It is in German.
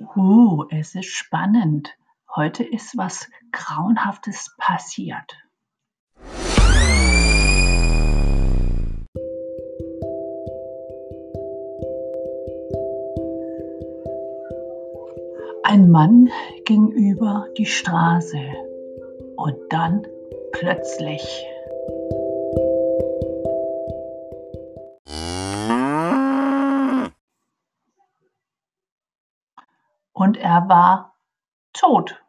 Uh, es ist spannend. Heute ist was Grauenhaftes passiert. Ein Mann ging über die Straße und dann plötzlich und er war tot.